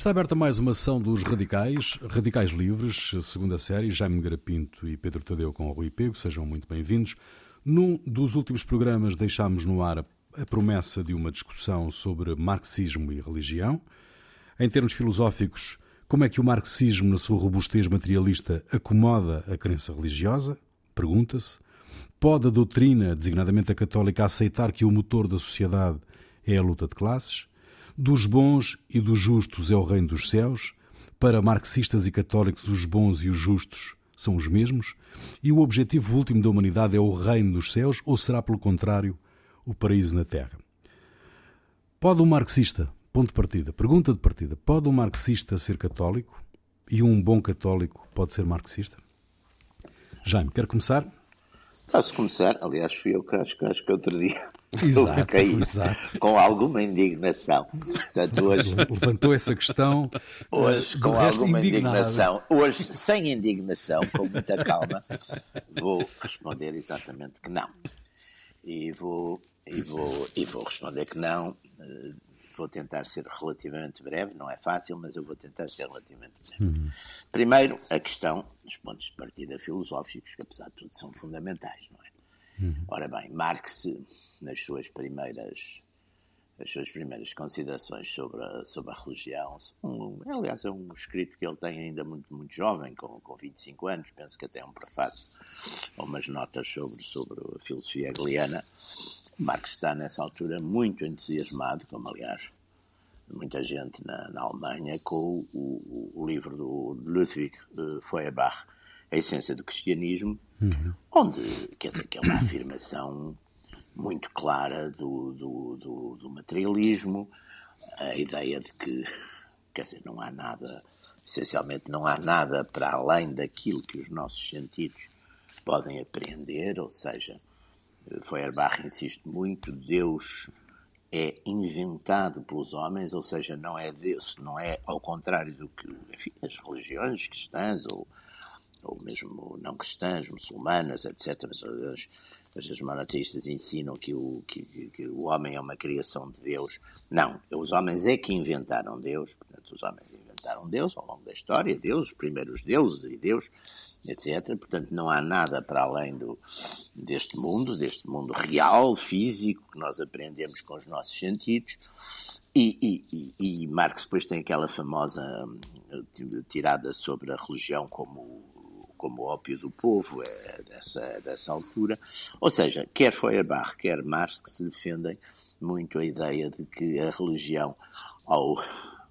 Está aberta mais uma ação dos Radicais, Radicais Livres, segunda série, Jaime Garapinto e Pedro Tadeu com o Rui Pego, sejam muito bem-vindos. Num dos últimos programas deixámos no ar a promessa de uma discussão sobre marxismo e religião. Em termos filosóficos, como é que o marxismo, na sua robustez materialista, acomoda a crença religiosa? Pergunta-se. Pode a doutrina, designadamente a católica, aceitar que o motor da sociedade é a luta de classes? Dos bons e dos justos é o reino dos céus? Para marxistas e católicos, os bons e os justos são os mesmos? E o objetivo último da humanidade é o reino dos céus ou será, pelo contrário, o paraíso na Terra? Pode um marxista, ponto de partida, pergunta de partida, pode um marxista ser católico e um bom católico pode ser marxista? Jaime, quer começar? Posso começar? Aliás, fui eu que acho, que acho que outro dia exato, exato. com alguma indignação. Portanto, hoje, Levantou essa questão. Hoje, com alguma indignado. indignação, hoje, sem indignação, com muita calma, vou responder exatamente que não. E vou, e vou, e vou responder que não eh, vou tentar ser relativamente breve, não é fácil, mas eu vou tentar ser relativamente breve. Uhum. Primeiro, a questão dos pontos de partida filosóficos, que apesar de tudo são fundamentais, não é? Uhum. Ora bem, Marx, nas suas primeiras as suas primeiras considerações sobre a, sobre a religião. Um, aliás, é um escrito que ele tem ainda muito, muito jovem, com, com 25 anos, penso que até é um prefácio, ou umas notas sobre, sobre a filosofia hegeliana. Marx está nessa altura muito entusiasmado, como aliás muita gente na, na Alemanha, com o, o, o, livro do Ludwig uh, Feuerbach, A Essência do Cristianismo, uhum. onde, quer dizer, que é uma afirmação muito clara do, do, do, do, materialismo, a ideia de que, quer dizer, não há nada, essencialmente não há nada para além daquilo que os nossos sentidos podem apreender, ou seja, Feuerbach insiste muito, Deus é inventado pelos homens, ou seja, não é Deus, não é ao contrário do que enfim, as religiões cristãs ou, ou mesmo não cristãs, muçulmanas, etc. As, as monoteístas ensinam que o, que, que, o homem é uma criação de Deus. Não, os homens é que inventaram Deus, portanto, os homens inventaram Deus ao longo da história, Deus, os primeiros deuses e Deus etc. Portanto, não há nada para além do, deste mundo, deste mundo real, físico, que nós aprendemos com os nossos sentidos. E, e, e, e Marx depois tem aquela famosa hum, tirada sobre a religião como como ópio do povo, é dessa, dessa altura. Ou seja, quer Feuerbach, quer Marx, que se defendem muito a ideia de que a religião, ao,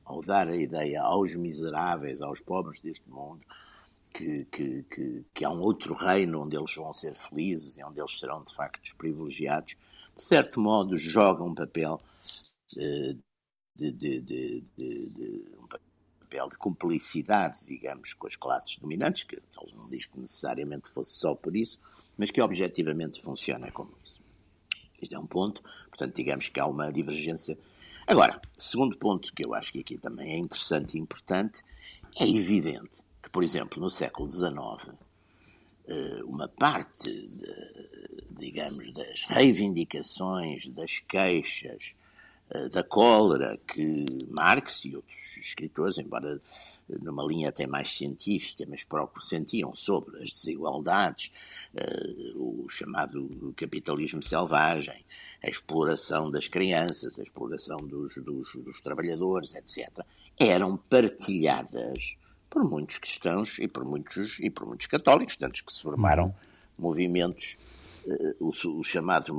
ao dar a ideia aos miseráveis, aos pobres deste mundo, que, que, que, que, há um outro reino onde eles vão ser felizes e onde eles serão de facto privilegiados, de certo modo joga um papel eh, de, de, de, de, papel de cumplicidade, digamos, com as classes dominantes, que eles não diz que necessariamente fosse só por isso, mas que objetivamente funciona como isso. Isto é um ponto, portanto, digamos que há uma divergência. Agora, segundo ponto que eu acho que aqui também é interessante e importante, é evidente que, por exemplo, no século XIX, eh, uma parte, de, digamos, das reivindicações, das queixas, da cólera que Marx e outros escritores, embora numa linha até mais científica, mas próprio sentiam sobre as desigualdades, eh, o chamado capitalismo selvagem, a exploração das crianças, a exploração dos, dos, dos trabalhadores, etc., eram partilhadas por muitos cristãos e por muitos, e por muitos católicos, tantos que se formaram uhum. movimentos, o, o, chamado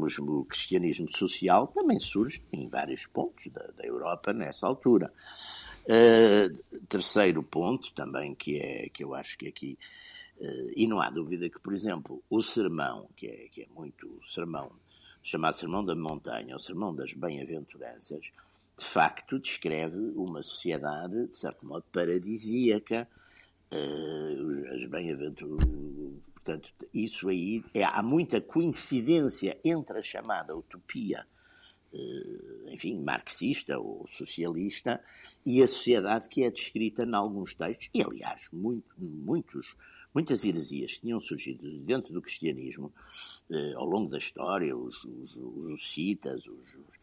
cristianismo social também surge em vários pontos da, da Europa nessa altura. Uh, terceiro ponto também que é que eu acho que aqui uh, e não há dúvida que por exemplo o sermão que é que é muito o sermão chamado sermão da montanha o sermão das bem-aventuranças de facto descreve uma sociedade, de certo modo, paradisíaca. Uh, as bem-aventuranças. Portanto, isso aí. É, há muita coincidência entre a chamada utopia, uh, enfim, marxista ou socialista, e a sociedade que é descrita em alguns textos, e aliás, muito, muitos muitas heresias que tinham surgido dentro do cristianismo eh, ao longo da história, os, os, os, os, os,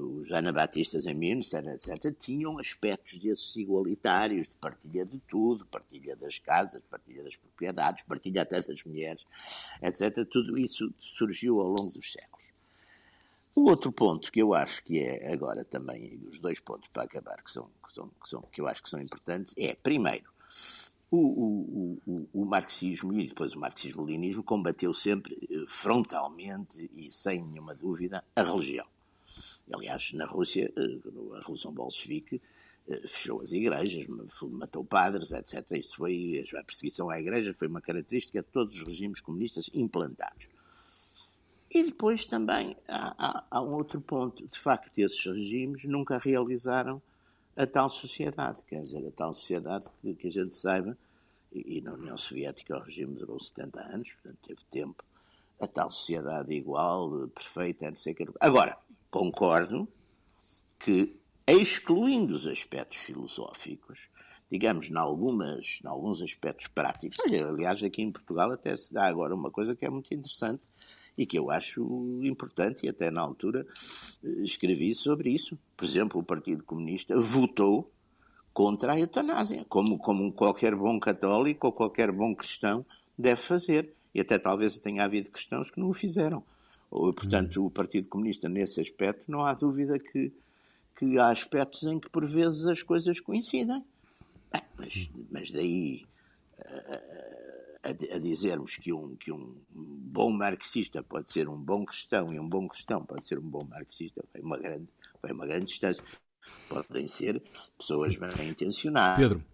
os anabatistas em Münster, etc., tinham aspectos desses igualitários, de partilha de tudo, partilha das casas, partilha das propriedades, partilha até das mulheres, etc. Tudo isso surgiu ao longo dos séculos. O outro ponto que eu acho que é agora também, os dois pontos para acabar, que, são, que, são, que, são, que eu acho que são importantes, é, primeiro, o, o, o, o, marxismo e depois o marxismo-leninismo combateu sempre eh, frontalmente e sem nenhuma dúvida a religião. Aliás, na Rússia, eh, a Revolução Bolchevique eh, fechou as igrejas, matou padres, etc. Isso foi, a perseguição à igreja foi uma característica de todos os regimes comunistas implantados. E depois também há, há, há, um outro ponto. De facto, esses regimes nunca realizaram a tal sociedade. Quer dizer, a tal sociedade que, que a gente saiba, e, e, na União Soviética o regime durou 70 anos, portanto teve tempo, a tal sociedade igual, perfeita, etc. Agora, concordo que, excluindo os aspectos filosóficos, digamos, em, algumas, em alguns aspectos práticos, aliás, aqui em Portugal até se dá agora uma coisa que é muito interessante, e que eu acho importante, e até na altura eh, escrevi sobre isso. Por exemplo, o Partido Comunista votou contra a eutanásia, como, como qualquer bom católico ou qualquer bom cristão deve fazer. E até talvez tenha havido cristãos que não o fizeram. Portanto, o Partido Comunista, nesse aspecto, não há dúvida que, que há aspectos em que, por vezes, as coisas coincidem. Mas, mas daí. Uh, a, a, dizermos que um, que um bom marxista pode ser um bom cristão e um bom cristão pode ser um bom marxista, vai uma grande, vai uma grande distância. Podem ser pessoas bem intencionadas, Pedro.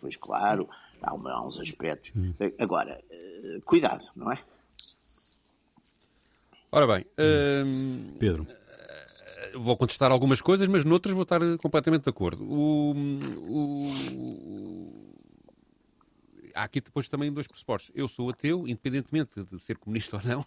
pois claro, há, uma, há uns aspectos. Agora, uh, cuidado, não é? Ora bem, uh, Pedro. Vou contestar algumas coisas, mas noutras vou estar completamente de acordo. O, o, há aqui depois também dois pressupostos. Eu sou ateu, independentemente de ser comunista ou não,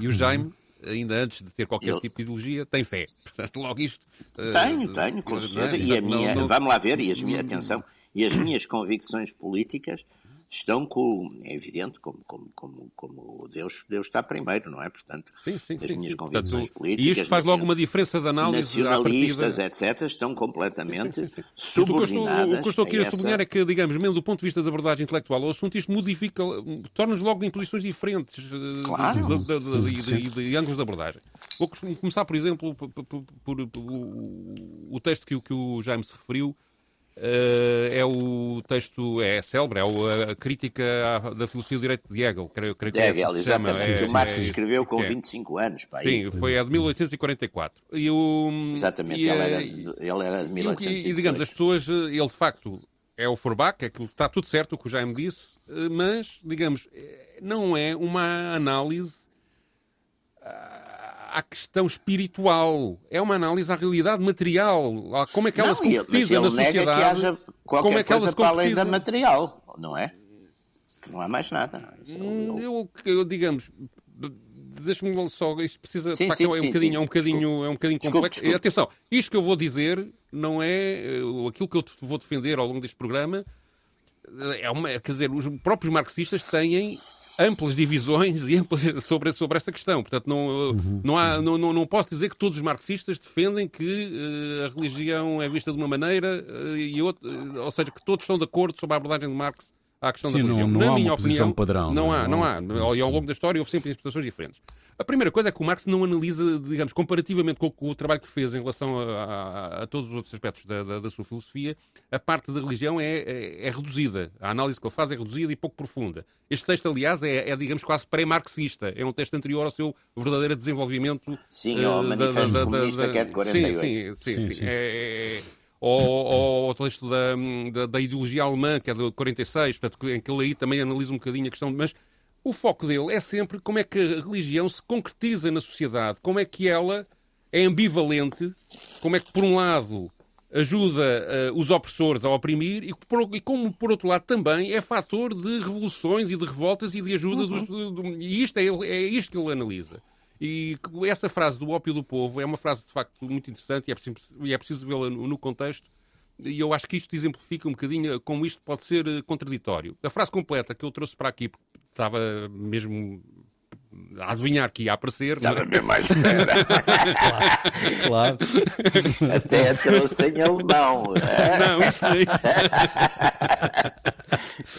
e o uhum. Jaime, ainda antes de ter qualquer eu... tipo de ideologia, tem fé. Portanto, logo isto. Tenho, uh, tenho, com certeza. É? E a minha, não, não... vamos lá ver, e as minhas, atenção, e as minhas convicções políticas estão com, é evidente, como, como, como, como Deus, Deus está primeiro, não é? Portanto, sim, sim, as sim, minhas convicções Portanto, políticas. E isto faz logo uma diferença de análise. Nacionalistas, etc., estão completamente subordinadas. O que eu estou aqui a, a sublinhar é que, digamos, mesmo do ponto de vista da abordagem intelectual ao assunto, isto modifica, torna-nos logo em posições diferentes eh, claro. de, de, de, de, ângulos de abordagem. Vou começar, por exemplo, por, por, por, por o, o texto que, que o Jaime se referiu Uh, é o texto, é célebre, é a crítica da filosofia do direito de Hegel. Creio, creio de é Hegel, exatamente. É, o Marx é, escreveu com é. 25 anos. Pá, Sim, foi a de 1844. E o, exatamente, e, ele, era, ele era de 1818. E, e, digamos, as pessoas, ele de facto é o Forbach, é que está tudo certo o que o Jaime disse, eh, mas, digamos, não é uma análise à questão espiritual, é uma análise à realidade material, a como é que ela não, se concretiza na sociedade. Que haja como é que ela se para além da material, não é? Não há mais nada. Hum, eu, eu, digamos, deixa-me só, isto precisa, sim, de facto, sim, é, um sim, bocadinho, é um bocadinho, é um bocadinho desculpe, complexo. Desculpe. Atenção, isto que eu vou dizer não é uh, aquilo que eu vou defender ao longo deste programa. É uma, quer dizer, os próprios marxistas têm amplas divisões e amplas sobre, sobre esta questão. Portanto, não, uhum. não, há, não, não, não, posso dizer que todos os marxistas defendem que uh, a religião é vista de uma maneira uh, e outra, uh, ou seja, que todos estão de acordo sobre a abordagem de Marx à questão Sim, da religião. Não, não Na há minha opinião, padrão. Não, não há, não há. E ao longo da história houve sempre interpretações diferentes. A primeira coisa é que o Marx não analisa, digamos, comparativamente com, com o trabalho que fez em relação a, a, a todos os outros aspectos da, da, da, sua filosofia, a parte da religião é, é, é, reduzida. A análise que ele faz é reduzida e pouco profunda. Este texto, aliás, é, é digamos, quase pré-marxista. É um texto anterior ao seu verdadeiro desenvolvimento. Sim, uh, ao Manifesto da, Comunista que é de 48. Sim, sim, sim. sim, sim. É, é ou, o texto da, da, da, ideologia alemã, que é de 46, portanto, em que ele aí também analisa um bocadinho a questão, mas o foco dele é sempre como é que a religião se concretiza na sociedade, como é que ela é ambivalente, como é que, por um lado, ajuda uh, os opressores a oprimir e, por, e, como, por outro lado, também é fator de revoluções e de revoltas e de ajuda uhum. dos. e isto é, é isto que ele analisa. E essa frase do ópio do povo é uma frase, de facto, muito interessante e é preciso, é preciso vê-la no, no contexto e eu acho que isto exemplifica um bocadinho como isto pode ser eh, contraditório. A frase completa que eu trouxe para aqui, estava mesmo a adivinhar que ia aparecer. Estava é? mesmo à espera. claro. Até trouxe em alemão. Não, isso, isso.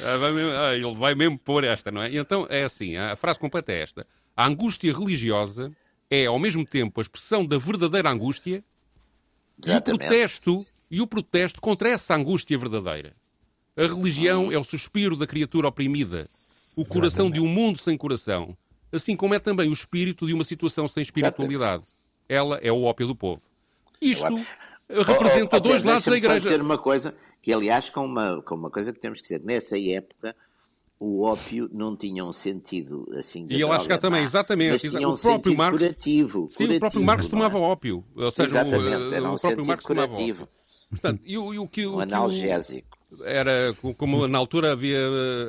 Ah, ele vai mesmo pôr esta, não é? Então é assim: a frase completa é esta. A angústia religiosa é, ao mesmo tempo, a expressão da verdadeira angústia e o protesto e o protesto contra essa angústia verdadeira. A religião é o suspiro da criatura oprimida, o coração de um mundo sem coração, assim como é também o espírito de uma situação sem espiritualidade. Ela é o ópio do povo. Isto representa oh, oh, dois lados da igreja. Só dizer uma coisa, que aliás, com uma, com uma coisa que temos que dizer, nessa época o ópio não tinha um sentido assim de E ele acho que também, exatamente. Tinha um o próprio Marx, curativo, Sim, curativo, o próprio Marx tomava ópio. Ou seja, exatamente, o, era um o próprio Marx curativo. Portanto, e, o, e o que, um analgésico. Era como na altura havia.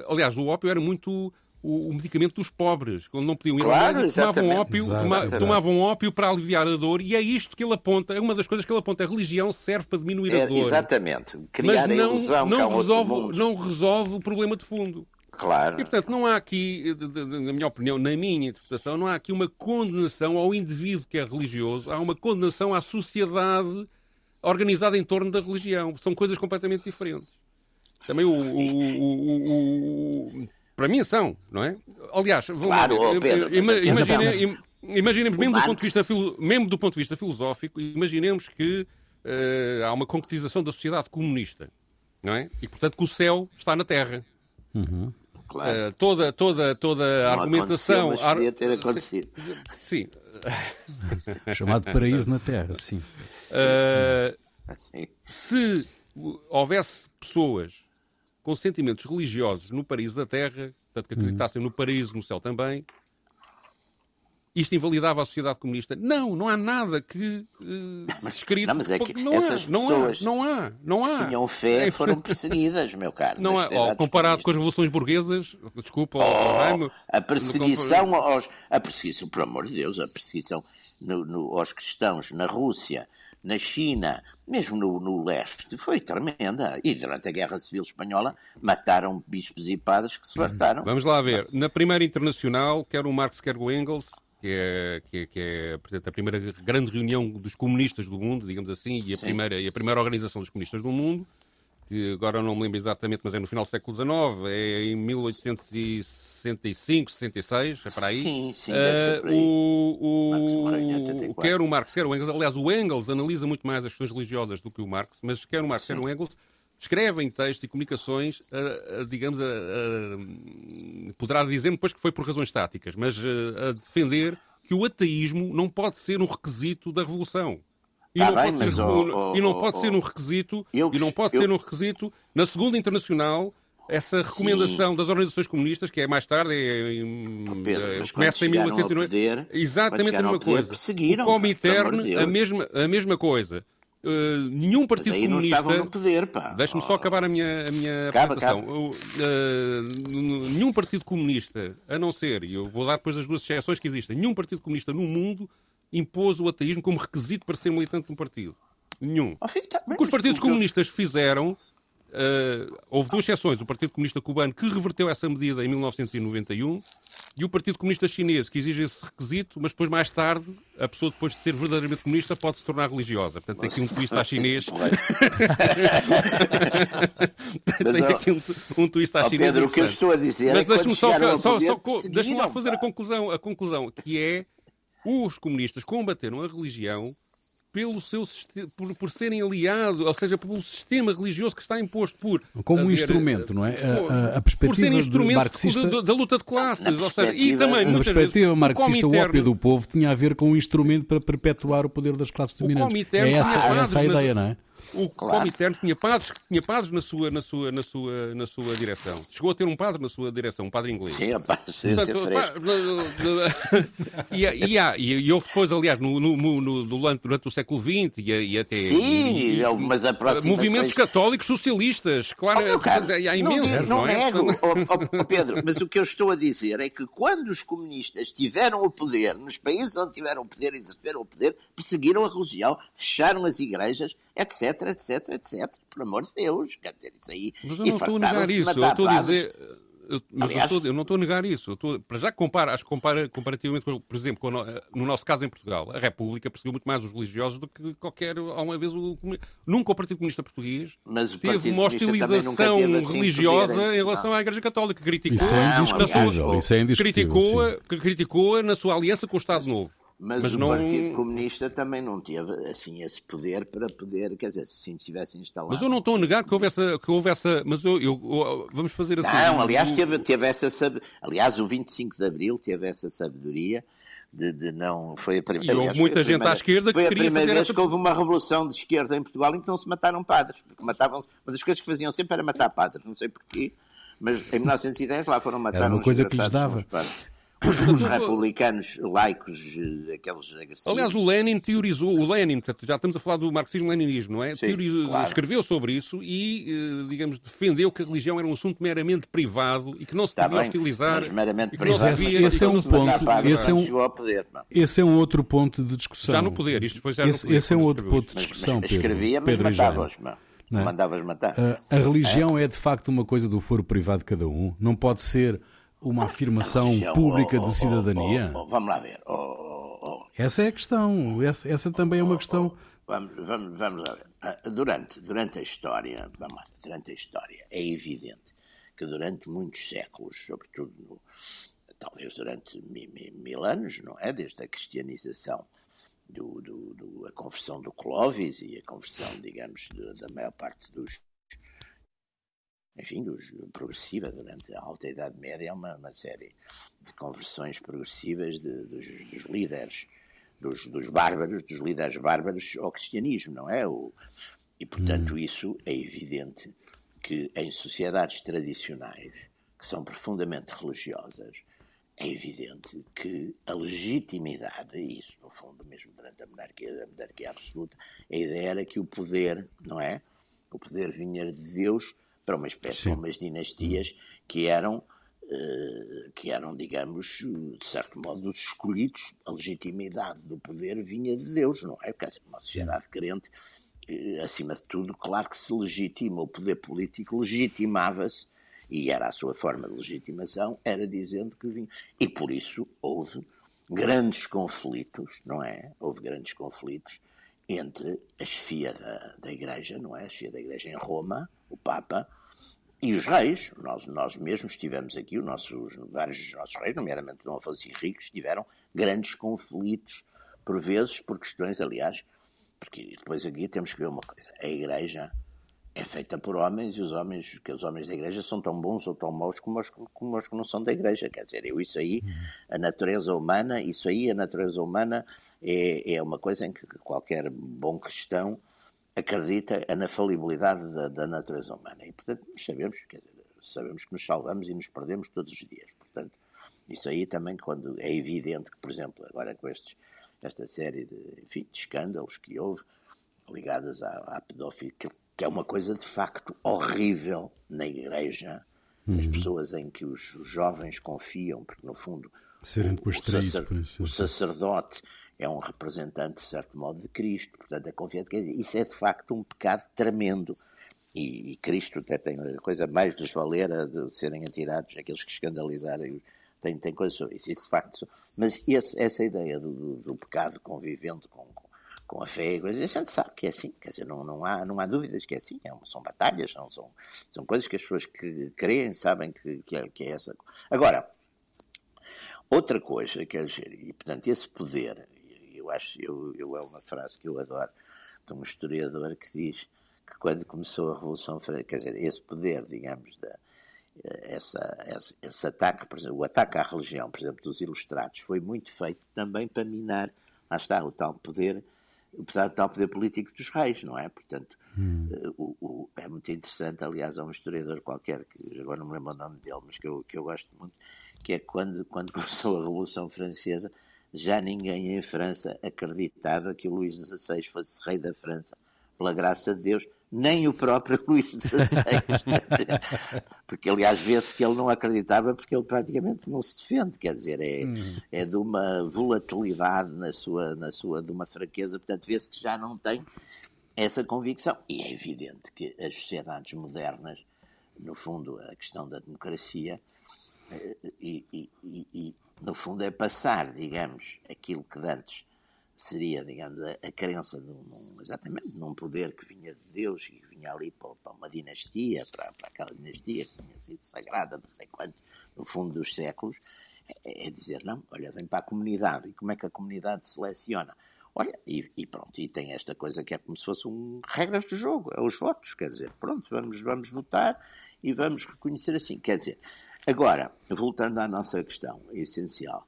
Aliás, o ópio era muito o, o, medicamento dos pobres, quando não podiam ir claro, ao tomavam ópio, toma, tomavam ópio para aliviar a dor, e é isto que ele aponta, é uma das coisas que ele aponta, a religião serve para diminuir é, a dor. Exatamente, criar mas não, a ilusão não resolve, não resolve o problema de fundo. Claro. E, portanto, não há aqui, na minha opinião, na minha interpretação, não há aqui uma condenação ao indivíduo que é religioso, há uma condenação à sociedade organizada em torno da religião. São coisas completamente diferentes. Também o, o, o, para mim são, não é? Aliás, claro, oh, Pedro, imagine, imaginemos, mesmo do, ponto de vista, mesmo do ponto de vista filosófico, imaginemos que uh, há uma concretização da sociedade comunista, não é? E, portanto, que o céu está na Terra. Uhum. Claro. Uh, toda, toda, toda a argumentação. Mas podia ter acontecido. Sim. Chamado paraíso na Terra, sim. Uh, se houvesse pessoas com sentimentos religiosos no paraíso da Terra, portanto, que acreditassem no paraíso, no céu também, isto invalidava a sociedade comunista. Não, não há nada que uh, escrito. Não, mas é que não essas há, não pessoas há, não há, não há. que tinham fé foram perseguidas, meu caro. Não há, oh, comparado com as revoluções burguesas, desculpa, oh, a perseguição aos, a perseguição, por amor de Deus, a perseguição no, no, aos cristãos na Rússia, na China, mesmo no, no, leste, foi tremenda. E durante a Guerra Civil Espanhola mataram bispos e padres que se fartaram. Vamos lá ver. Na Primeira Internacional, quer o Marx, quer o Engels, que é, que é, que é portanto, a primeira grande reunião dos comunistas do mundo, digamos assim, e a, primeira, e a primeira organização dos comunistas do mundo, que agora não me lembro exatamente, mas é no final do século XIX, é em 1865, 66, é para aí. Sim, sim, uh, o, o, quer o Marx, quer o Engels, aliás, o Engels analisa muito mais as questões religiosas do que o Marx, mas quer o Marx, sim. quer o Engels, escrevem textos e comunicações, a, a, digamos, a, poderá dizer depois que foi por razões táticas, mas a defender que o ateísmo não pode ser um requisito da revolução. E tá não bem, pode, ser, e não pode ser um requisito, eu, e não pode eu... ser um requisito na segunda internacional essa recomendação Sim. das organizações comunistas, que é mais tarde, é, Pedro, é, começa em 1890. Exatamente a mesma coisa. O Comintern, a mesma, a mesma coisa. Uh, nenhum partido comunista. Não oh. só acabar a minha, a minha acaba, apresentação. Acaba. Uh, nenhum partido comunista, a não ser, e eu vou dar depois as duas exceções que existem, nenhum partido comunista no mundo impôs o ateísmo como requisito para ser militante de um partido. Nenhum. Tá, o que os partidos comunistas fizeram Uh, houve duas exceções. O Partido Comunista Cubano, que reverteu essa medida em 1991, e o Partido Comunista Chinês, que exige esse requisito, mas depois, mais tarde, a pessoa, depois de ser verdadeiramente comunista, pode se tornar religiosa. Portanto, tem aqui um twist à chinês. tem aqui um, um twist à chinês. Pedro, o que eu estou a dizer mas é deixe-me só, só, só lá fazer a conclusão, a conclusão, que é os comunistas combateram a religião pelo seu por, por serem aliados, ou seja, pelo sistema religioso que está imposto por como haver, um instrumento, não é? A, a, a perspectiva por serem instrumento marxista... da, da luta de classes, ou seja, e também a perspectiva vezes, marxista, o, o ópio do povo tinha a ver com um instrumento para perpetuar o poder das classes dominantes. É essa, é essa a ideia, não é? O claro. Comintern tinha padres, tinha padres na sua, na, sua, na, sua, na sua direção. Chegou a ter um padre na sua direção, um padre inglês. Sim, rapaz, Portanto, e, e, há, e, houve depois, aliás, no, no, no, durante, o século XX e, e até. Sim, e, houve umas aproximações. Movimentos católicos socialistas, claro, oh, há imensos. Não, não, não é? nego, oh, oh, Pedro, mas o que eu estou a dizer é que quando os comunistas tiveram o poder, nos países onde tiveram o poder, exerceram o poder, perseguiram a religião, fecharam as igrejas etc, etc, etc. Por amor de Deus. Quer dizer, isso aí. Mas eu não estou a negar isso. Eu estou a dizer. Eu, mas Aliás, eu, estou, eu, não estou a negar isso. Eu estou, para já compara, acho que compara, comparativamente, por exemplo, com, no nosso caso em Portugal, a República perseguiu muito mais os religiosos do que qualquer, alguma vez, o, nunca o Partido Comunista Português mas teve uma hostilização assim religiosa em relação não. à Igreja Católica. Criticou, isso é indiscutível. Isso é criticou, criticou na sua aliança com o Estado Novo. Mas, mas, o não... Partido Comunista também não teve assim esse poder para poder, quer dizer, se estivesse instalado. Mas eu não estou a negar que houve essa, que houve essa mas eu, eu, eu vamos fazer assim. Não, aliás teve, teve essa, aliás o 25 de Abril teve essa sabedoria de, de não foi a primeira. E houve muita gente primeira, à esquerda que foi queria a primeira vez essa... que houve uma revolução de esquerda em Portugal em que não se mataram padres, porque matavam uma das coisas que faziam sempre era matar padres, não sei porquê. Mas em 1910 lá foram matar Era uma coisa que lhes dava. Os, os republicanos laicos, eh, aqueles agressivos. Aliás, o Lenin teorizou, o Lenin, portanto, já estamos a falar do marxismo-leninismo, não é? Sim, Teorizou, claro. Escreveu sobre isso e, eh, digamos, defendeu que a religião era um assunto meramente privado e que não se devia bem, hostilizar. Mas meramente privado. Esse, esse é um ponto. Esse é um, poder, esse é um outro ponto de discussão. Já no poder, isto depois já esse, poder, esse é um outro ponto de discussão. Mas, mas escrevia, mas matava-os, não é? mandavas matar. A, a religião é. é de facto uma coisa do foro privado de cada um. Não pode ser uma afirmação religião, pública oh, de cidadania? Oh, oh, vamos lá ver. Oh, oh, oh. Essa é a questão. Essa, essa também é uma questão. Vamos, vamos, vamos lá ver. Ah, durante, durante a história, vamos lá, durante a história, é evidente que durante muitos séculos, sobretudo no, talvez durante mil, mil, anos, não é? Desde a cristianização, do, do, do, a conversão do Clovis e a conversão, digamos, da maior parte dos enfim, dos, progressiva durante a Alta Idade Média, uma, uma série de conversões progressivas de, dos, dos, líderes, dos, dos, bárbaros, dos líderes bárbaros ao cristianismo, não é? O, e, portanto, hum. isso é evidente que em sociedades tradicionais, que são profundamente religiosas, é evidente que a legitimidade, e isso no fundo mesmo durante a monarquia, a monarquia absoluta, a ideia era que o poder, não é? O poder vinha de Deus para uma espécie Sim. de umas dinastias que eram, uh, que eram, digamos, de certo modo, os escolhidos. A legitimidade do poder vinha de Deus, não é? Porque uma sociedade crente, uh, acima de tudo, claro que se legitima o poder político, legitimava-se, e era a sua forma de legitimação, era dizendo que vinha. E por isso houve grandes conflitos, não é? Houve grandes conflitos entre a chefia da, da Igreja, não é? A chefia da Igreja em Roma, o Papa, e os reis. Nós, nós mesmos tivemos aqui, os nossos, vários dos nossos reis, nomeadamente Dom Afonso Henriques, tiveram grandes conflitos, por vezes, por questões, aliás, porque depois aqui temos que ver uma coisa: a Igreja é feita por homens e os homens, que os homens da igreja são tão bons ou tão maus como os, como os que não são da igreja. Quer dizer, eu, isso aí, a natureza humana, isso aí, a natureza humana é, é uma coisa em que qualquer bom cristão acredita na falibilidade da, da natureza humana. E, portanto, sabemos, quer dizer, sabemos que nos salvamos e nos perdemos todos os dias. Portanto, isso aí também, quando é evidente que, por exemplo, agora com estes, esta série de, enfim, de escândalos que houve ligados à, à pedofilia, que é uma coisa de facto horrível na igreja, uhum. as pessoas em que os, jovens confiam, porque no fundo o, o, sacer, o sacerdote é um representante, de certo modo, de Cristo, portanto é confiante que isso é de facto um pecado tremendo. E, e Cristo até tem a coisa mais desvalera de serem atirados aqueles que escandalizarem tem, tem coisas sobre isso, e de facto, mas esse, essa ideia do, do, do pecado convivendo com, com a fé, a gente sabe que é assim, quer dizer, não, não, há, não há dúvidas que é assim, é são batalhas, são, são, são coisas que as pessoas que creem sabem que, que, é, que é essa. Agora, outra coisa, quer dizer, e portanto esse poder, eu acho, eu, eu é uma frase que eu adoro, de um historiador que diz que quando começou a Revolução Francesa, quer dizer, esse poder, digamos, da, essa, esse, esse ataque, por exemplo, o ataque à religião, por exemplo, dos ilustrados, foi muito feito também para minar, lá está, o tal poder de tal poder político dos reis, não é? Portanto, hum. Eh, o, o, é muito interessante, aliás, há um historiador qualquer, que agora não me lembro o nome dele, mas que eu, que eu gosto muito, que é quando, quando começou a Revolução Francesa, já ninguém em França acreditava que o Luís XVI fosse rei da França, pela graça de Deus, nem o próprio Luís XVI. porque, aliás, vê-se que ele não acreditava porque ele praticamente não se defende, quer dizer, é, hum. é de uma volatilidade na sua, na sua, de uma fraqueza, portanto, vê-se que já não tem essa convicção. E é evidente que as sociedades modernas, no fundo, a questão da democracia, e, e, e, no fundo é passar, digamos, aquilo que antes seria, digamos, a, a crença de um, exatamente num poder que vinha de Deus e que vinha ali para, para uma dinastia, para, para, aquela dinastia que tinha sido sagrada, não sei quanto, no fundo dos séculos, é, é, dizer, não, olha, vem para a comunidade. E como é que a comunidade seleciona? Olha, e, e, pronto, e tem esta coisa que é como se fosse um regras do jogo, é os votos, quer dizer, pronto, vamos, vamos votar e vamos reconhecer assim. Quer dizer, agora, voltando à nossa questão essencial,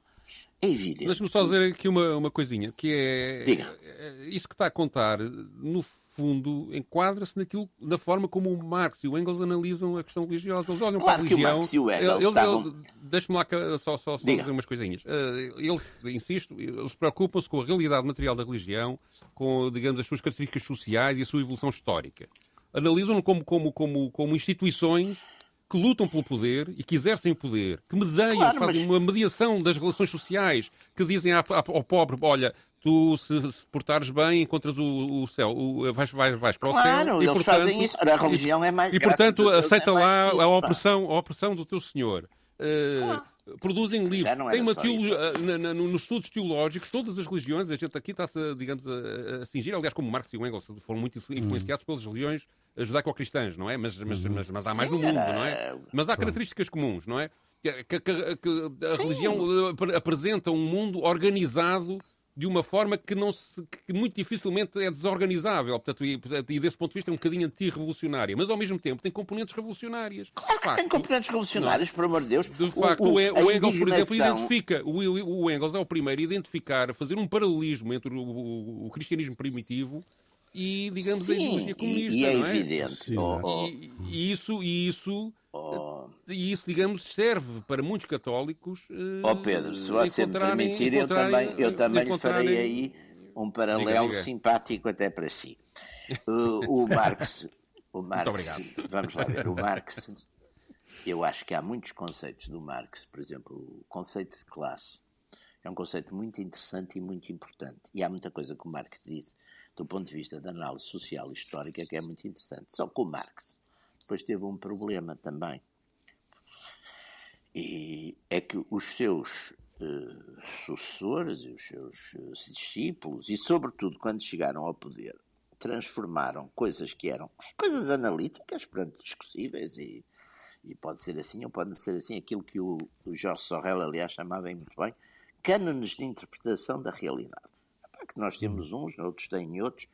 é evidente. Deixa-me só dizer aqui uma, uma coisinha, que é, Diga. é isso que está a contar, no fundo, enquadra-se naquilo, na forma como o Marx e o Engels analisam a questão religiosa. Eles olham claro para a religião. Que o Marx e o Engels eles, estavam... Deixa-me lá só, só, só dizer umas coisinhas. Uh, eles, insisto, eles preocupam-se com a realidade material da religião, com, digamos, as suas características sociais e a sua evolução histórica. Analisam-no como, como, como, como instituições que lutam pelo poder e que exercem o poder, que medeiam, claro, fazem mas... uma mediação das relações sociais, que dizem ao pobre, olha, tu se, se portares bem encontras o, o céu, o, vais, vais, vais para o claro, céu. Claro, eles portanto, fazem isso. A religião é mais. E portanto aceita é lá a, opressão, a opressão do teu senhor. Uh, produzem livros. Tem uma teolo... na, na, nos estudos teológicos, todas as religiões, a gente aqui está-se, digamos, a, a cingir, aliás, como Marx e o Engels foram muito influenciados pelas religiões judaico-cristãs, não é? Mas, mas, uhum. mas, mas há mais no mundo, não é? Mas há características comuns, não é? Que, que, que a Sim. religião eh, apresenta um mundo organizado de uma forma que, não se, que muito dificilmente é desorganizável. Portanto, e, e, desse ponto de vista é um bocadinho anti-revolucionária. Mas, ao mesmo tempo, tem componentes revolucionárias. Claro que tem componentes revolucionários, não. por amor de Deus. De facto, o, o, o Engels, por exemplo, identifica... O, o, Engels é o primeiro a identificar, a fazer um paralelismo entre o, o cristianismo primitivo e, digamos, Sim, a ideologia comunista. E, e é, é evidente. Sim, oh, oh. E, e, isso... E isso Oh. E isso, digamos, serve para muitos católicos. Ó oh Pedro, se você me permitir, eu também, eu também lhe farei aí um paralelo diga, diga. simpático até para si. O, o Marx. O Marx vamos lá ver. O Marx. Eu acho que há muitos conceitos do Marx, por exemplo, o conceito de classe. É um conceito muito interessante e muito importante. E há muita coisa que o Marx disse do ponto de vista da análise social e histórica que é muito interessante. Só que o Marx depois teve um problema também. E é que os seus uh, sucessores e os seus uh, discípulos, e sobretudo quando chegaram ao poder, transformaram coisas que eram coisas analíticas, portanto, discussíveis, e, e pode ser assim ou pode ser assim, aquilo que o, o Jorge Sorrell, aliás, chamava muito bem, cânones de interpretação da realidade. Que nós temos uns, outros têm outros,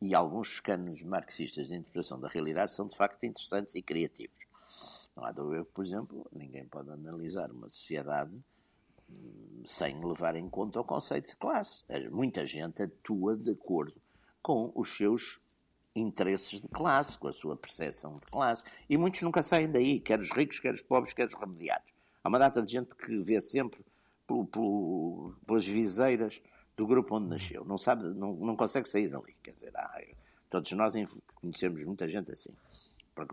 e alguns cânones marxistas de interpretação da realidade são de facto interessantes e criativos. Não há dúvida que, por exemplo, ninguém pode analisar uma sociedade hum, sem levar em conta o conceito de classe. Muita gente atua de acordo com os seus interesses de classe, com a sua percepção de classe. E muitos nunca saem daí, quer os ricos, quer os pobres, quer os remediados. Há uma data de gente que vê sempre pelas viseiras do grupo onde nasceu. Não sabe, não, não consegue sair dali. Quer dizer, há, todos nós conhecemos muita gente assim.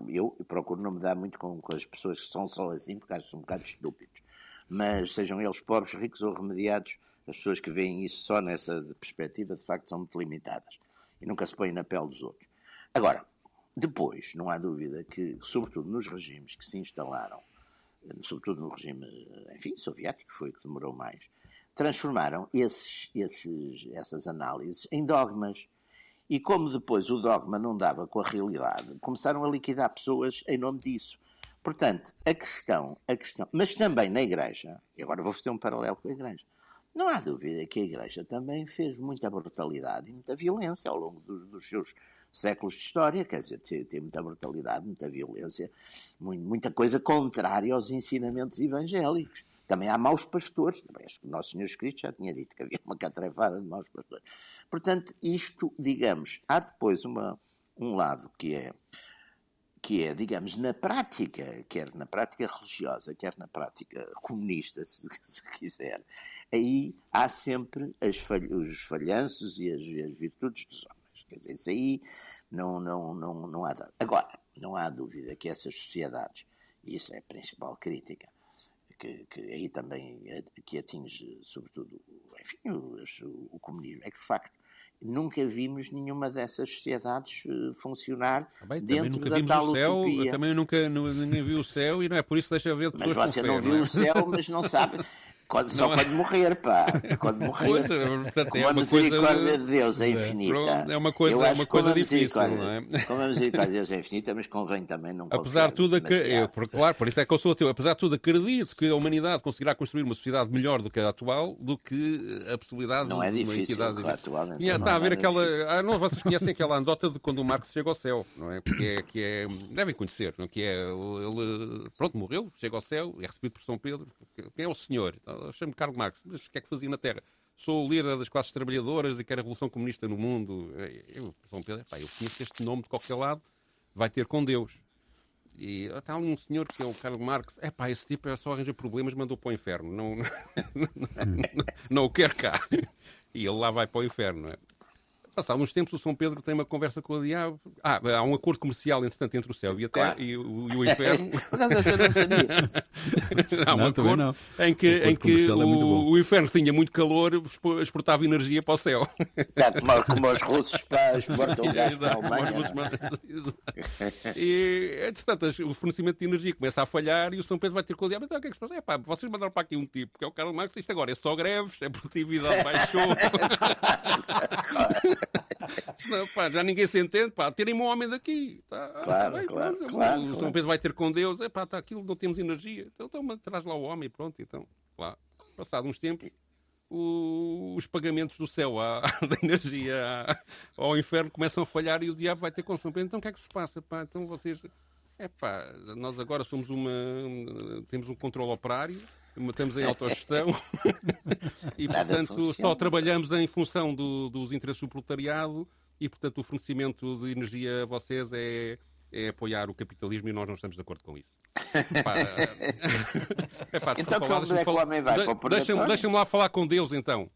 Eu procuro não me dar muito com, com as pessoas que são só assim, porque acho que são um bocado estúpidos. Mas sejam eles pobres, ricos ou remediados, as pessoas que veem isso só nessa perspectiva, de facto, são muito limitadas. E nunca se põem na pele dos outros. Agora, depois, não há dúvida que, sobretudo nos regimes que se instalaram, sobretudo no regime, enfim, soviético, foi que demorou mais, transformaram esses, esses, essas análises em dogmas. E como depois o dogma não dava com a realidade, começaram a liquidar pessoas em nome disso. Portanto, a questão, a questão, mas também na Igreja, e agora vou fazer um paralelo com a Igreja, não há dúvida que a Igreja também fez muita brutalidade e muita violência ao longo dos, dos seus séculos de história, quer dizer, tem, tem muita brutalidade, muita violência, muita coisa contrária aos ensinamentos evangélicos. Também há maus pastores, acho que o Nosso Senhor Cristo já tinha dito que havia uma catrefada de maus pastores. Portanto, isto, digamos, há depois uma, um lado que é, que é, digamos, na prática, quer na prática religiosa, quer na prática comunista, se, se quiser, aí há sempre os falhanços e as, as, virtudes dos homens. Quer dizer, isso aí não, não, não, não há dúvida. Agora, não há dúvida que essas sociedades, isso é a principal crítica, que, que aí também que atinge, sobretudo, enfim, o, o, comunismo, é que de facto nunca vimos nenhuma dessas sociedades uh, funcionar ah, bem, dentro nunca da vimos tal o céu, utopia. Também nunca ninguém viu o céu e não é por isso que deixa ver Mas pessoas você com não viu é? o céu, mas não sabe. Quando, só Não é? quando morrer, pá. Quando morrer. Pois, portanto, Como é a uma coisa misericórdia de Deus é infinita. Pronto, é uma coisa- é uma que coisa a difícil, não é? A misericórdia de Deus é infinita, mas convém também não Apesar de tudo, ac- eu, claro, por isso é que eu sou ateu. Apesar de tudo, acredito que a humanidade conseguirá construir uma sociedade melhor do que a atual, do que a possibilidade Não é de uma difícil, entidade. com a atual, então E não está a é ver aquela. Ah, não, vocês conhecem aquela anedota de quando o Marx chega ao céu, não é? Porque é, que é. Devem conhecer, não é? Que é. Ele. Pronto, morreu, chega ao céu, é recebido por São Pedro. Quem é o senhor? Então, Chamo-me Karl Marx. Mas o que é que fazia na Terra? Sou o líder das classes trabalhadoras e quero a revolução comunista no mundo. Eu, São Pedro, eu conheço este nome de qualquer lado, vai ter com Deus. E está ali um senhor que é o Karl Marx. É pá, esse tipo é só arranja problemas, mandou para o inferno. Não, não, não o quer cá. E ele lá vai para o inferno, não é? Passado uns tempos, o São Pedro tem uma conversa com o diabo. Ah, há um acordo comercial, entretanto, entre o céu e a terra Claro. e, o, e o inferno. Por acaso essa eu não sabia. há um Não, acordo não. em que, O em que é o, bom. o inferno tinha muito calor, expo- exportava energia para o céu. Tá, como, como os russos para exportam gás para a Exato, Alemanha. é? E, entretanto, o fornecimento de energia começa a falhar e o São Pedro vai ter com o diabo. Então, o que é que se passa? É pá, vocês mandaram para aqui um tipo, que é o Karl Marx, isto agora é só greves, a produtividade baixou. Pá, já ninguém se entende, pá, tirem-me um homem daqui. Tá, ah, Claro, tá bem, claro, pronto. claro, o São claro. Pedro vai ter com Deus, é pá, está aquilo, não temos energia. Então, então traz lá o homem, pronto, então, lá. Passado uns tempos, o- os pagamentos do céu à, da energia à- ao inferno começam a falhar e o diabo vai ter com São Pedro. Então o que é que se passa? Pá? Então vocês. É pá, nós agora somos uma. temos um controle operário, estamos em autogestão e portanto só trabalhamos em função do- dos interesses do proletariado e portanto o fornecimento de energia a vocês é, é apoiar o capitalismo e nós não estamos de acordo com isso. É pá, Então, como é que o homem vai Deixa-me deixa lá falar com Deus então.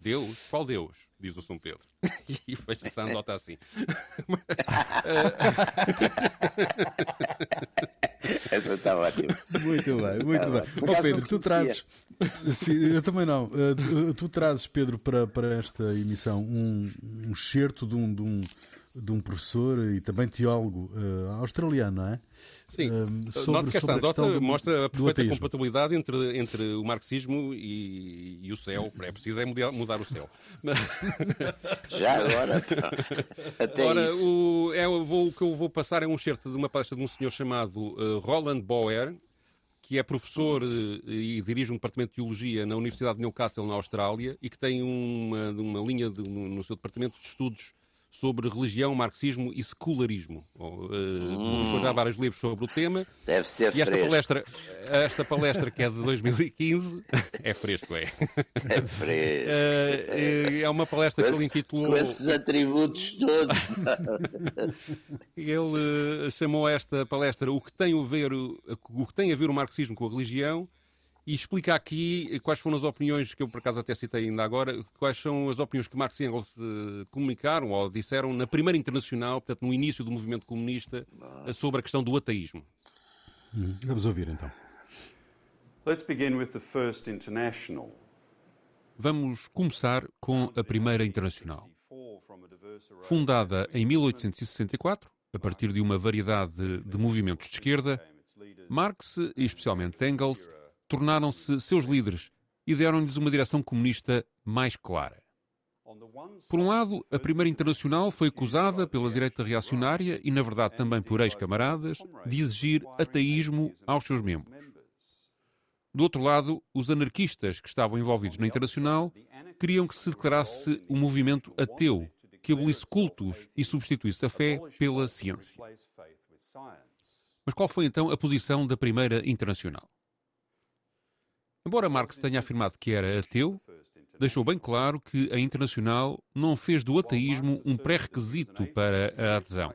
Deus? Qual Deus? Diz o São Pedro. E fecha-se a andota assim. Essa está ótima. Muito bem, muito bem. Acaso Pedro, tu trazes. Sim, eu também não. Uh, tu- tu trazes, Pedro, para, para esta emissão um, um excerto de um, de, um, de um professor e também teólogo uh, australiano, não é? Sim. Um, sobre- Note que esta sobre a andota questão do- mostra a perfeita compatibilidade entre, entre o marxismo e, e o céu. É preciso é mudar, mudar o céu. Já agora. Até Ora, isso. o, é, o, vou- o que eu vou passar é um excerto de uma palestra de um senhor chamado eh, Roland Boer, que é professor eh, e dirige um departamento de teologia na Universidade de Newcastle, na Austrália, e que tem uma, uma linha de- no, no seu departamento de estudos sobre religião, marxismo e secularismo. Ou, eh, Depois há vários livros sobre o tema. Deve ser E esta fresco. palestra, esta palestra, que é de 2015, é fresco, é. É fresco. Eh, é uma palestra que Com ele esse- intitulou. Com esses atributos todos. Ele eh, chamou esta palestra o que, tem a ver, o, o que tem a ver o marxismo com a religião e explica aqui quais foram as opiniões que eu por acaso até citei ainda agora, quais são as opiniões que Marx e Engels eh, comunicaram ou disseram na primeira internacional, portanto no início do movimento comunista, eh, sobre a questão do ateísmo. Hum, Vamos ouvir então. Let's begin with the First International. Vamos começar com a primeira internacional. Fundada em 1864, a partir de uma variedade de, de movimentos de esquerda, Marx e especialmente Engels tornaram-se seus líderes e deram-lhes uma direção comunista mais clara. Por um lado, a Primeira Internacional foi acusada pela direita reacionária e, na verdade, também por ex-camaradas, de exigir ateísmo aos seus membros. Do outro lado, os anarquistas que estavam envolvidos na Internacional queriam que se declarasse um movimento ateu, que abolisse cultos e substituísse a fé pela ciência. Mas qual foi então a posição da Primeira Internacional? Embora Marx tenha afirmado que era ateu, deixou bem claro que a Internacional não fez do ateísmo um pré-requisito para a adesão.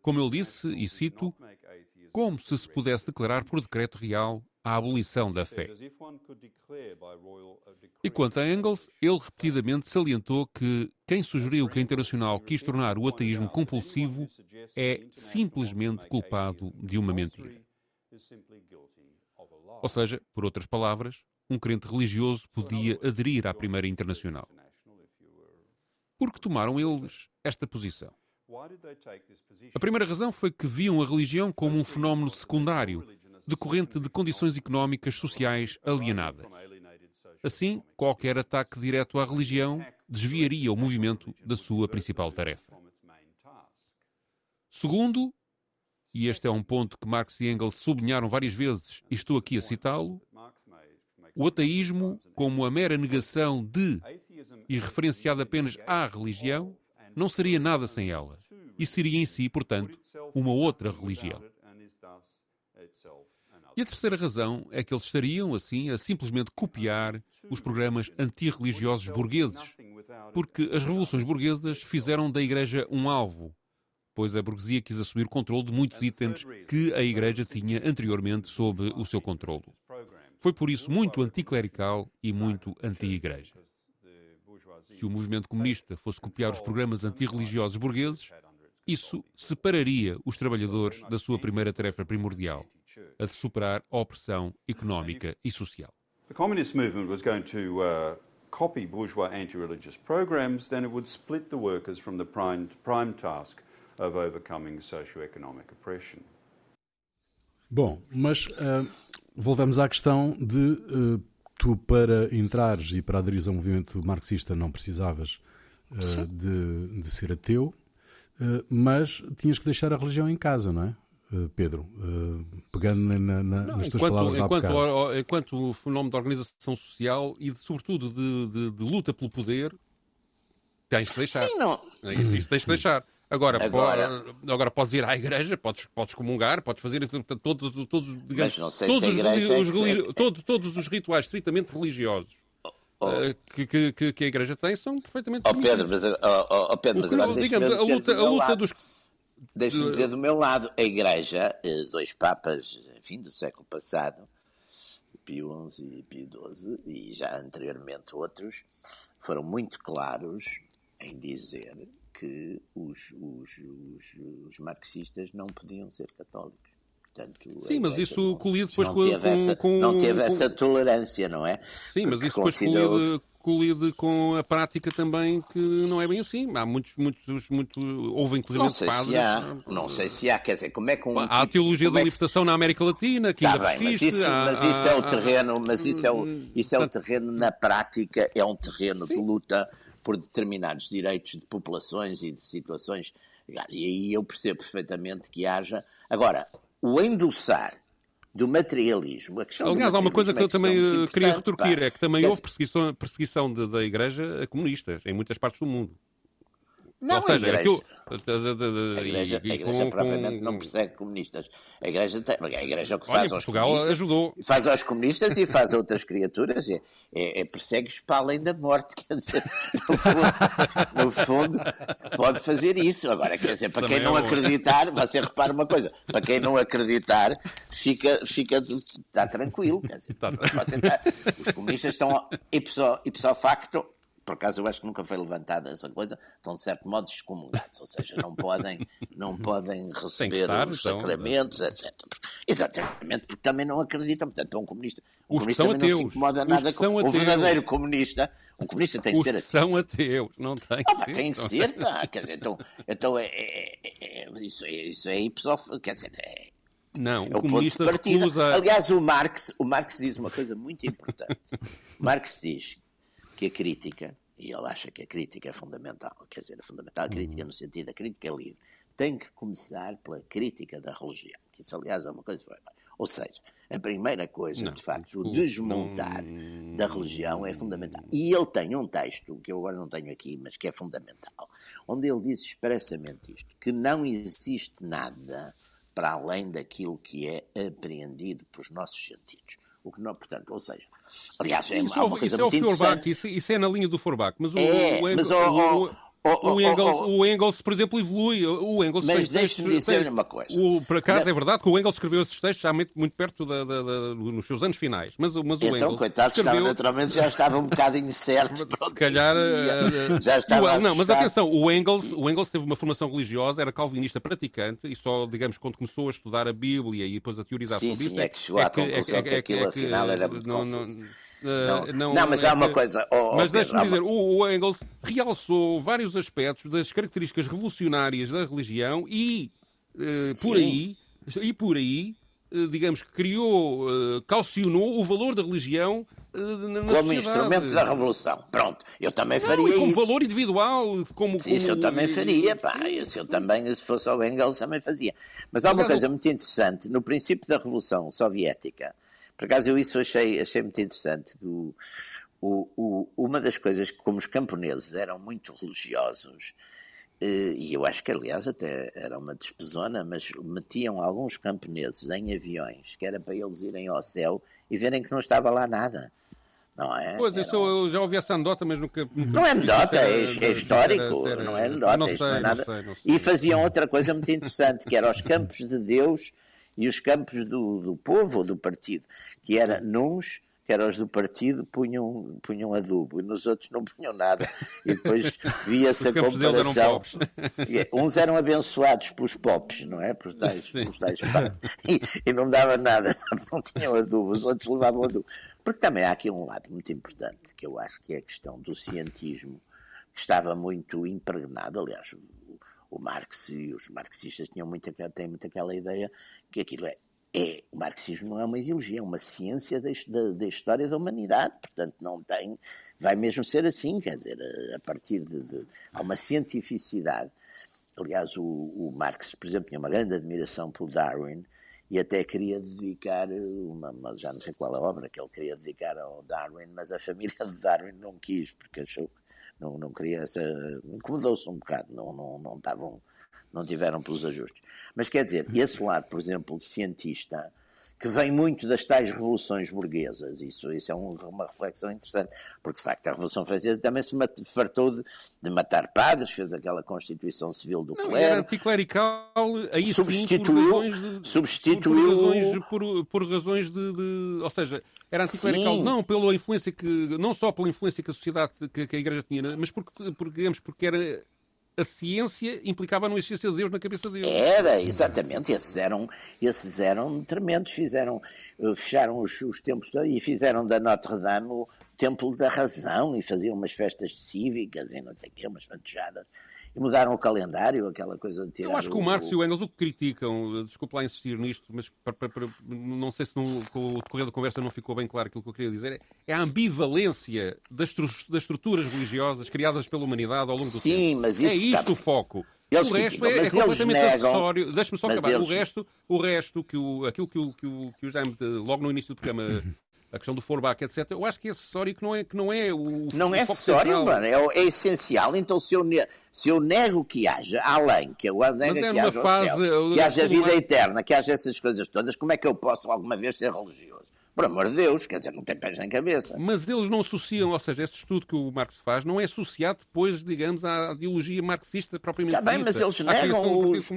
Como ele disse, e cito, como se se pudesse declarar por decreto real a abolição da fé. E quanto a Engels, ele repetidamente salientou que quem sugeriu que a Internacional quis tornar o ateísmo compulsivo é simplesmente culpado de uma mentira. Ou seja, por outras palavras, um crente religioso podia aderir à Primeira Internacional. Por que tomaram eles esta posição? A primeira razão foi que viam a religião como um fenómeno secundário, decorrente de condições económicas sociais alienadas. Assim, qualquer ataque direto à religião desviaria o movimento da sua principal tarefa. Segundo, e este é um ponto que Marx e Engels sublinharam várias vezes, e estou aqui a citá-lo, o ateísmo, como a mera negação de e referenciado apenas à religião, não seria nada sem ela, e seria em si, portanto, uma outra religião. E a terceira razão é que eles estariam, assim, a simplesmente copiar os programas antirreligiosos burgueses, porque as revoluções burguesas fizeram da Igreja um alvo, pois a burguesia quis assumir o controle de muitos itens que a Igreja tinha anteriormente sob o seu controle. Foi por isso muito anticlerical e muito anti-Igreja. Se o movimento comunista fosse copiar os programas antirreligiosos burgueses, isso separaria os trabalhadores da sua primeira tarefa primordial, a de superar a opressão económica e social. The communist movement was going to uh, copy bourgeois anti-religious programs, then it would split the workers from the prime, prime task of overcoming socio-economic oppression. Bom, mas uh, voltamos à questão de uh, tu, para entrares e para aderir ao movimento marxista, não precisavas uh, de, de, ser ateu, mas tinhas que deixar a religião em casa, não é? Pedro, pegando na, na, não, nas tuas enquanto, palavras enquanto, enquanto o fenómeno da organização social e, de, sobretudo, de, de, de, luta pelo poder, tens que deixar. Sim, não. Isso, isso tens que deixar. Agora, agora, pode, agora podes ir à igreja, podes, podes comungar, podes fazer todos, todos, digamos, todos, os, é todos, todos os rituais estritamente religiosos oh, oh. Uh, que, que, que, a igreja tem são perfeitamente. Oh, Pedro, mas, oh, oh, Pedro, mas agora digamos, a luta, a luta dos. Deixa-me dizer do meu lado, a igreja, eh, dois papas, enfim, do século passado, Pio XI e Pio XII, e já anteriormente outros, foram muito claros em dizer que os, os, os, os marxistas não podiam ser católicos. Portanto, Sim, mas isso não, colide depois com, essa, com, Não teve com... essa tolerância, não é? Sim, mas isso depois considerou... colide, colide com a prática também que não é bem assim. Há muitos, muitos, muitos houve inclusive não sei padres, se há, não sei se há, quer dizer, como é que um, Há a teologia da é que... libertação na América Latina, que tá ainda bem, mas isso, há, mas isso há, é o terreno, mas isso é o, isso é o terreno na prática, é um terreno Sim. de luta por determinados direitos de populações e de situações. E aí eu percebo perfeitamente que haja. Agora, o endossar do materialismo. A questão Aliás, há uma coisa que eu também eh, queria retorquir: pá. é que também houve perseguição, perseguição de, da Igreja a comunistas em muitas partes do mundo. Não, Ou seja, a igreja, aquilo... a igreja, a igreja com, propriamente com... não persegue comunistas. A igreja tem, a igreja é o que faz Olha, aos Portugal comunistas, ajudou. faz aos comunistas e faz a outras criaturas, é, é, é persegue-os para além da morte. Quer dizer, no fundo, no fundo, pode fazer isso. Agora, quer dizer, para Também quem não é acreditar, você repara uma coisa, para quem não acreditar, fica, fica está tranquilo. Quer dizer, os comunistas estão ipso, ipso facto por acaso eu acho que nunca foi levantada essa coisa, estão de certo modo excomungados, ou seja, não podem, não podem receber estar, os então, sacramentos, etc. Exatamente, porque também não acreditam, portanto, é um comunista. Um os comunista também ateus, não se incomoda nada com o verdadeiro comunista. Um comunista tem que ser ateu. são ateus, não tem que ah, ser. Tem que ser, não, quer dizer, então, então é, é, é, é isso, é, isso é ipsof, quer dizer, é, não, é o comunista de partida. Recusa... Aliás, o Marx, o Marx diz uma coisa muito importante. Marx diz que a crítica, e ele acha que a crítica é fundamental, quer dizer, é fundamental a crítica no sentido da crítica é livre, tem que começar pela crítica da religião. Isso, aliás, é uma coisa. Ou seja, a primeira coisa, não, de facto, o desmontar não... da religião é fundamental. E ele tem um texto, que eu agora não tenho aqui, mas que é fundamental, onde ele diz expressamente isto: que não existe nada para além daquilo que é apreendido pelos nossos sentidos. O que não, portanto, ou seja, aliás, é, isso, é uma coisa isso muito é o Feuerbach, isso, isso, é na linha do Forbach, mas o, é, o, mas o, o, o, o, Engels, o Engels, por exemplo, evolui. O Engels mas deixe-me dizer uma coisa. O, por acaso não. é verdade que o Engels escreveu esses textos já muito, muito perto da, da, da, nos seus anos finais. Mas, mas o então, Engels. coitado, escreveu... estava, naturalmente já estava um bocado incerto. Se calhar. Uh, já estava. O, não, mas atenção, o Engels, o Engels teve uma formação religiosa, era calvinista praticante e só, digamos, quando começou a estudar a Bíblia e depois a teorizar sim, sobre sim, isso. é que chegou à conclusão é que, é, que aquilo afinal era muito não, confuso. Não, Uh, não, não, mas é há uma coisa. Oh, mas deixe-me dizer, uma... o, o Engels realçou vários aspectos das características revolucionárias da religião e uh, por aí, e por aí, uh, digamos que criou, calcionou o valor da religião na como instrumento da revolução. Pronto, eu também faria não, como isso. valor individual, como... Sim, isso eu também faria, pá, isso eu também, se fosse ao Engels, também fazia. Mas há uma coisa muito interessante, no princípio da Revolução Soviética, por acaso eu isso achei, achei muito interessante, o, o, o, uma das coisas que como os camponeses eram muito religiosos, eh, e eu acho que aliás até era uma despesona, mas metiam alguns camponeses em aviões, que era para eles irem ao céu e verem que não estava lá nada. Não é? Pois, isso eu já ouvi essa anedota, mas nunca. não é anedota, é, é, histórico, era, era, não é anedota, não sei, não é nada. Não sei, sei. E faziam outra coisa muito interessante, que era os campos de Deus e os campos do, do povo ou do partido, que era nuns que eram os do partido, punham, punham adubo, e nos outros não punham nada. E depois via-se a comparação. Eram Uns eram abençoados pelos popes, não é? Por tais, por tais e, e, não dava nada, não tinham adubo, os outros levavam adubo. Porque também há aqui um lado muito importante, que eu acho que é a questão do cientismo, que estava muito impregnado, aliás, o, Marx e os marxistas tinham muito, têm muito aquela ideia que aquilo é é, o marxismo não é uma ideologia, é uma ciência da, história da humanidade, portanto não tem, vai mesmo ser assim, quer dizer, a, partir de, de há uma cientificidade. Aliás, o, o, Marx, por exemplo, tinha uma grande admiração por Darwin e até queria dedicar uma, uma, já não sei qual a obra que ele queria dedicar ao Darwin, mas a família de Darwin não quis, porque achou não, não queria essa, incomodou-se um bocado, não, não, não estavam não tiveram pelos ajustes. Mas quer dizer, esse lado, por exemplo, cientista, que vem muito das tais revoluções burguesas, isso, isso é um, uma reflexão interessante, porque de facto a Revolução Francesa também se mat, fartou de, de, matar padres, fez aquela Constituição Civil do não, clero. Era anticlerical, aí substituiu, sim, por razões de, substituiu, por, razões, por, por razões de, de, Ou seja, era anticlerical sim. não pela influência que. não só pela influência que a sociedade, que, que a Igreja tinha, mas porque, porque, digamos, porque era a ciência implicava não existência de Deus na cabeça deles. Era, exatamente. Esses eram, esses eram tremendos. Fizeram, eh, fecharam os, os templos e fizeram da Notre Dame o templo da razão e faziam umas festas cívicas e não sei o quê, umas fantejadas e mudaram o calendário, aquela coisa de tirar Eu acho que o, Marx e o Engels o que criticam, desculpa lá insistir nisto, mas para, para, para, não sei se no, com o decorrer da conversa não ficou bem claro aquilo que eu queria dizer, é a ambivalência das, das estruturas religiosas criadas pela humanidade ao longo do Sim, tempo. Sim, mas isso é isto está... o foco. Eles o resto é, é completamente negam, acessório. Deixe-me só acabar. Eles... O resto, o resto que o, aquilo que o, que o, que o Jaime, logo no início do programa, a questão do foreback, etc. Eu acho que é acessório que não é, que não é o. Não é acessório, mano, é, é, essencial. Então, se eu, se eu nego que haja além, que eu nego é que haja fase, céu, que haja vida eterna, que haja essas coisas todas, como é que eu posso alguma vez ser religioso? Por amor de Deus, quer dizer, não tem pés nem cabeça. Mas eles não associam, ou seja, este estudo que o Marx faz não é associado depois, digamos, à ideologia marxista propriamente Está bem, mas eles negam os...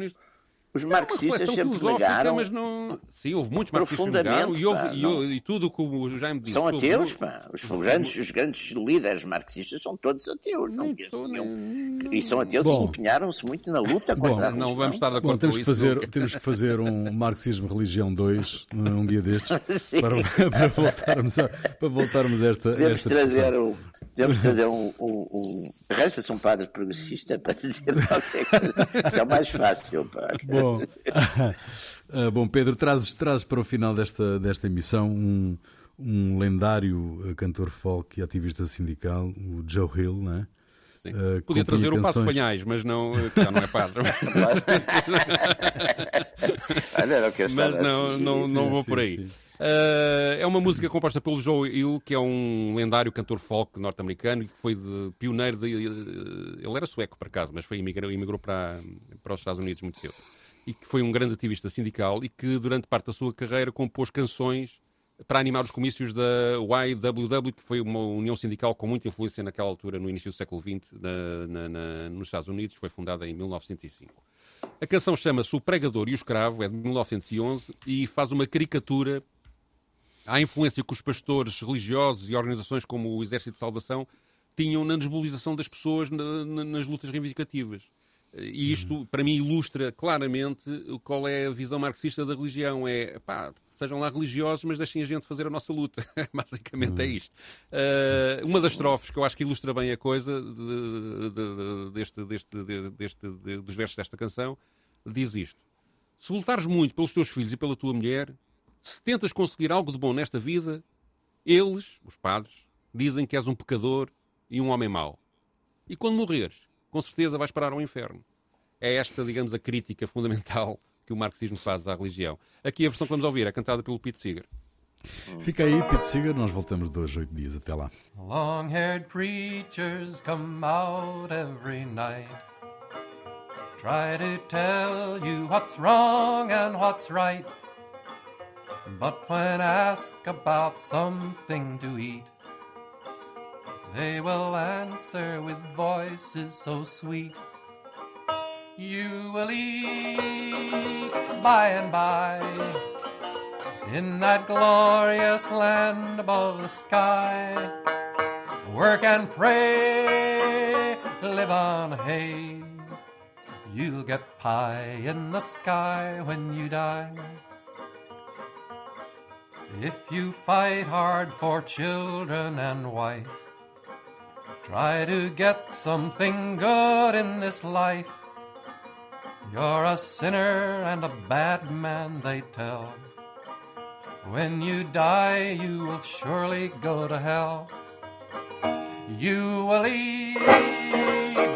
Os marxistas é sempre negaram. Mas não... Sim, houve muitos marxistas que negaram e, houve, e, e, tudo o que o Jaime disse. São ateus, pá. Os, grandes, os grandes líderes marxistas são todos ateus. Não nenhum. E são ateus Bom, e empenharam-se muito na luta contra Bom, a Não vamos estar de acordo Bom, temos com isso. Fazer, temos que fazer um Marxismo Religião 2 num dia destes para, para, voltarmos a, para voltarmos a esta. Temos esta trazer um. Temos de fazer um. um, um... Arranja-se um padre progressista para dizer qualquer coisa. Isso é o mais fácil, pá. Bom, uh, bom Pedro, trazes, trazes para o final desta, desta emissão um, um lendário uh, cantor folk e ativista sindical, o Joe Hill, não é? Uh, Podia trazer canções... o Passo Fanhais, mas não, já não é padre. mas não, não, não vou por aí. Uh, é uma música composta pelo Joe Hill, que é um lendário cantor folk norte-americano e que foi de, pioneiro de. Ele era sueco, por acaso, mas foi imigrou, imigrou para, para os Estados Unidos muito cedo. E que foi um grande ativista sindical e que, durante parte da sua carreira, compôs canções para animar os comícios da YWW, que foi uma união sindical com muita influência naquela altura, no início do século XX, na, na, na, nos Estados Unidos. Foi fundada em 1905. A canção chama-se O Pregador e o Escravo, é de 1911 e faz uma caricatura à influência que os pastores religiosos e organizações como o Exército de Salvação tinham na desmobilização das pessoas na, na, nas lutas reivindicativas. E isto, para mim, ilustra claramente qual é a visão marxista da religião. É, pá, sejam lá religiosos, mas deixem a gente fazer a nossa luta. Basicamente é hum. isto. Uh, uma das estrofes que eu acho que ilustra bem a coisa de, de, de, deste, deste, deste, dos versos desta canção diz isto. Se lutares muito pelos teus filhos e pela tua mulher, se tentas conseguir algo de bom nesta vida, eles, os padres, dizem que és um pecador e um homem mau. E quando morreres, com certeza vais parar ao inferno. É esta, digamos, a crítica fundamental que o marxismo faz à religião. Aqui a versão que vamos ouvir é cantada pelo Pete Seeger. Fica aí, Pete Seeger, nós voltamos dois, oito dias. Até lá. Long-haired preachers come out every night Try to tell you what's wrong and what's right But when asked about something to eat They will answer with voices so sweet you will eat by and by in that glorious land above the sky. Work and pray, live on hay. You'll get pie in the sky when you die. If you fight hard for children and wife, try to get something good in this life. You're a sinner and a bad man, they tell. When you die, you will surely go to hell. You will eat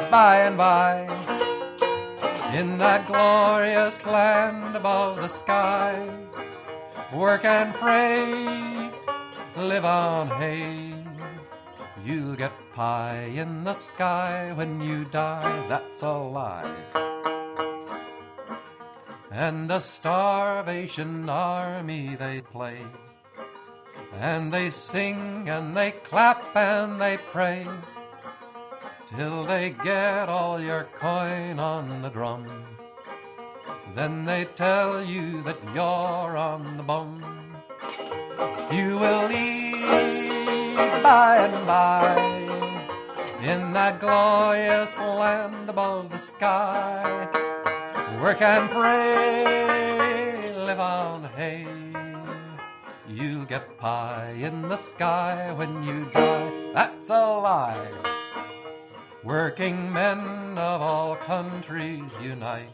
by and by in that glorious land above the sky. Work and pray, live on hay. You'll get pie in the sky when you die. That's a lie and the starvation army they play. And they sing and they clap and they pray till they get all your coin on the drum. Then they tell you that you're on the bum. You will eat by and by in that glorious land above the sky Work and pray, live on hay. You'll get pie in the sky when you die. That's a lie. Working men of all countries unite.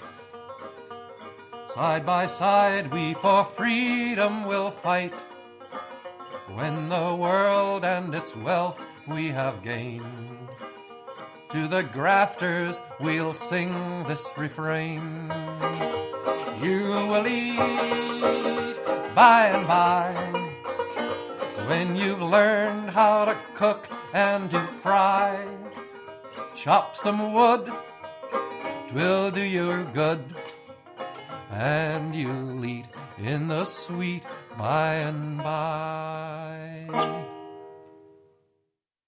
Side by side, we for freedom will fight. When the world and its wealth we have gained to the grafters we'll sing this refrain. You will eat by and by when you've learned how to cook and to fry. Chop some wood, twill do you good, and you'll eat in the sweet by and by.